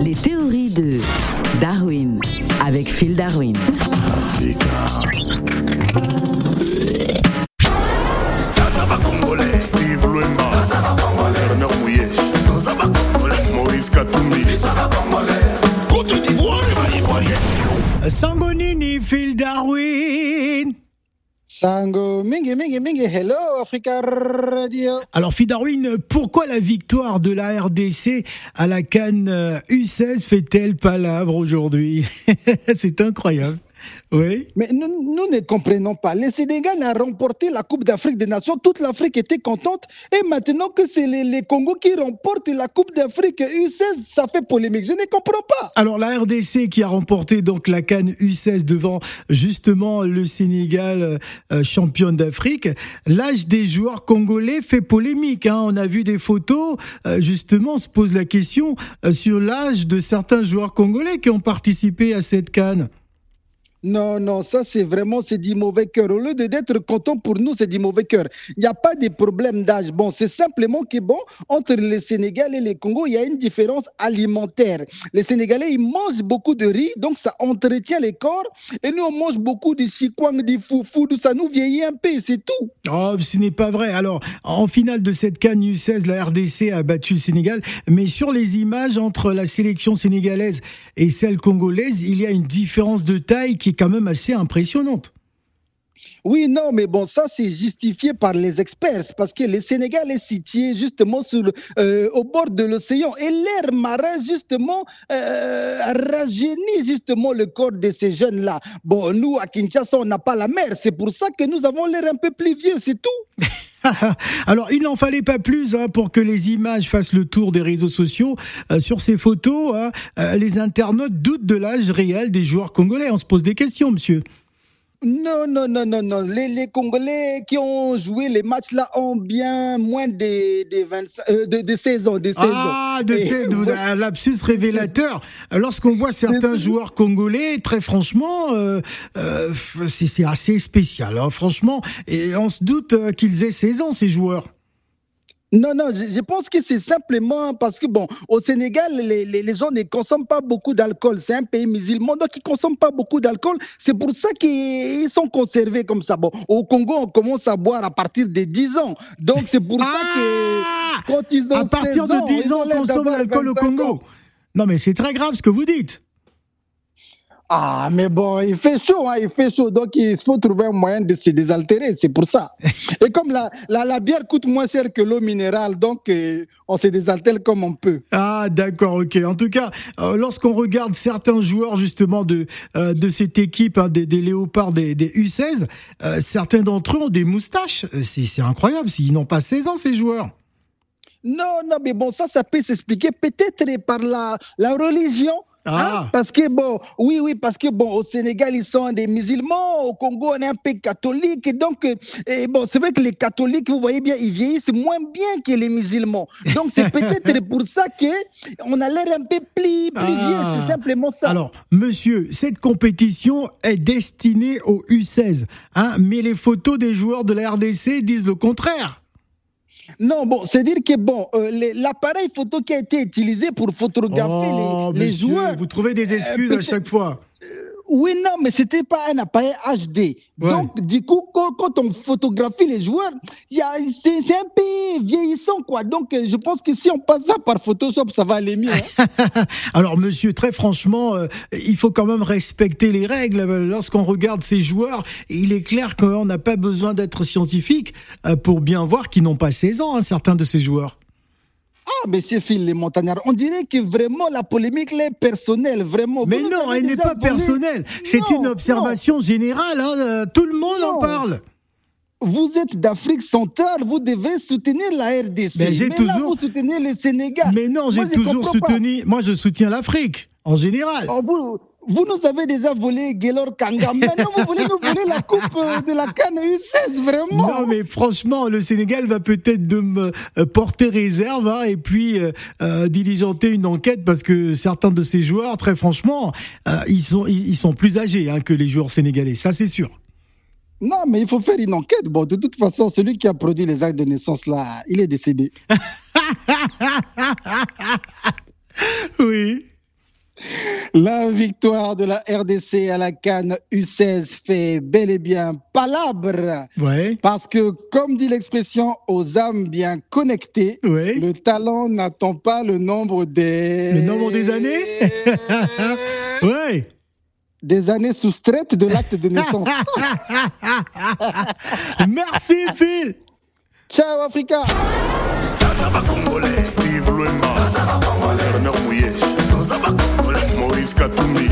Les théories de Darwin avec Phil Darwin. Steve Luemba, Fernand Mouyesh, Maurice Katumbi, Côte d'Ivoire et Ivoirien. Sangonini, Phil Darwin. Sango, mingi, mingi, mingi, hello Africa Radio. Alors, Phil Darwin, pourquoi la victoire de la RDC à la Cannes U16 fait-elle palabre aujourd'hui? C'est incroyable. Oui. Mais nous, nous, ne comprenons pas. Le Sénégal a remporté la Coupe d'Afrique des Nations. Toute l'Afrique était contente. Et maintenant que c'est les, les, Congo qui remportent la Coupe d'Afrique U16, ça fait polémique. Je ne comprends pas. Alors la RDC qui a remporté donc la Cannes U16 devant justement le Sénégal euh, championne d'Afrique. L'âge des joueurs congolais fait polémique. Hein. On a vu des photos. Euh, justement, on se pose la question euh, sur l'âge de certains joueurs congolais qui ont participé à cette Cannes. Non, non, ça c'est vraiment c'est du mauvais cœur. Au lieu d'être content pour nous, c'est du mauvais cœur. Il n'y a pas de problème d'âge. Bon, c'est simplement que bon, entre le Sénégal et le Congo, il y a une différence alimentaire. Les Sénégalais, ils mangent beaucoup de riz, donc ça entretient les corps. Et nous, on mange beaucoup de chikwang, du foufou, ça nous vieillit un peu, c'est tout. Oh, ce n'est pas vrai. Alors, en finale de cette CAN U16, la RDC a battu le Sénégal. Mais sur les images entre la sélection sénégalaise et celle congolaise, il y a une différence de taille qui quand même assez impressionnante. Oui, non, mais bon, ça c'est justifié par les experts parce que le Sénégal est situé justement sur, euh, au bord de l'océan et l'air marin justement euh, rajeunit justement le corps de ces jeunes-là. Bon, nous à Kinshasa, on n'a pas la mer, c'est pour ça que nous avons l'air un peu plus vieux, c'est tout. Alors, il n'en fallait pas plus hein, pour que les images fassent le tour des réseaux sociaux. Euh, sur ces photos, hein, euh, les internautes doutent de l'âge réel des joueurs congolais. On se pose des questions, monsieur. Non, non, non, non, non. Les, les, Congolais qui ont joué les matchs-là ont bien moins de, de, 20, euh, de, de 16 ans. De 16 ah, de 16, vous avez un lapsus révélateur. Lorsqu'on voit certains joueurs congolais, très franchement, euh, euh, c'est assez spécial. Hein, franchement, et on se doute qu'ils aient 16 ans, ces joueurs. Non, non, je, pense que c'est simplement parce que, bon, au Sénégal, les, les, les gens ne consomment pas beaucoup d'alcool. C'est un pays musulman, donc ils ne consomment pas beaucoup d'alcool. C'est pour ça qu'ils sont conservés comme ça. Bon, au Congo, on commence à boire à partir de 10 ans. Donc c'est pour ah ça que quand ils ont À partir de 10 ans, on consomme l'alcool au Congo. Ans. Non, mais c'est très grave ce que vous dites. Ah, mais bon, il fait chaud, hein, il fait chaud. Donc, il faut trouver un moyen de se désaltérer, c'est pour ça. Et comme la, la, la, bière coûte moins cher que l'eau minérale, donc euh, on se désaltère comme on peut. Ah, d'accord, ok. En tout cas, euh, lorsqu'on regarde certains joueurs, justement, de, euh, de cette équipe, hein, des, des, Léopards, des, des U16, certains d'entre eux ont des moustaches. C'est incroyable, s'ils n'ont pas 16 ans, ces joueurs. Non, non, mais bon, ça, ça peut s'expliquer peut-être par la, la religion. Ah. Hein? Parce que bon, oui, oui, parce que bon, au Sénégal, ils sont des musulmans, au Congo, on est un peu catholique, et donc, et bon, c'est vrai que les catholiques, vous voyez bien, ils vieillissent moins bien que les musulmans. Donc, c'est peut-être pour ça que on a l'air un peu plus, plus ah. vieux, c'est simplement ça. Alors, monsieur, cette compétition est destinée aux U16, hein, mais les photos des joueurs de la RDC disent le contraire. Non, bon, c'est dire que bon, euh, l'appareil photo qui a été utilisé pour photographier oh, les, les monsieur, joueurs. Vous trouvez des excuses euh, à chaque fois. Euh, oui, non, mais c'était pas un appareil HD. Ouais. Donc, du coup, quand, quand, on photographie les joueurs, c'est un peu vieillissant, quoi. Donc, je pense que si on passe ça par Photoshop, ça va aller mieux. Hein. Alors, monsieur, très franchement, euh, il faut quand même respecter les règles. Lorsqu'on regarde ces joueurs, il est clair qu'on n'a pas besoin d'être scientifique euh, pour bien voir qu'ils n'ont pas 16 ans, hein, certains de ces joueurs. Monsieur Phil, les montagnards, on dirait que vraiment la polémique est personnelle, vraiment. Mais Vous non, elle n'est pas personnelle. C'est une observation non. générale. Hein. Tout le monde non. en parle. Vous êtes d'Afrique centrale, vous devez soutenir la RDC. Mais j'ai toujours. Là, vous soutenez le Sénégal. Mais non, j'ai toujours soutenu. Pas. Moi, je soutiens l'Afrique en général. Oh, vous, vous nous avez déjà volé Gaylor Kanga. Maintenant, vous voulez nous voler la coupe de la canne U16, vraiment Non, mais franchement, le Sénégal va peut-être de me porter réserve hein, et puis euh, diligenter une enquête parce que certains de ces joueurs, très franchement, euh, ils, sont, ils, sont plus âgés hein, que les joueurs sénégalais. Ça, c'est sûr. Non, mais il faut faire une enquête. Bon, de toute façon, celui qui a produit les actes de naissance, là, il est décédé. Oui. La victoire de la RDC à la Cannes U16 fait bel et bien palabre. Ouais. Parce que, comme dit l'expression, aux âmes bien connectées, Ouais. le talent n'attend pas le nombre des... Le nombre des années? Ouais. Des années soustraites de l'acte de naissance. Merci Phil. Ciao Africa jusqu'à Toumi.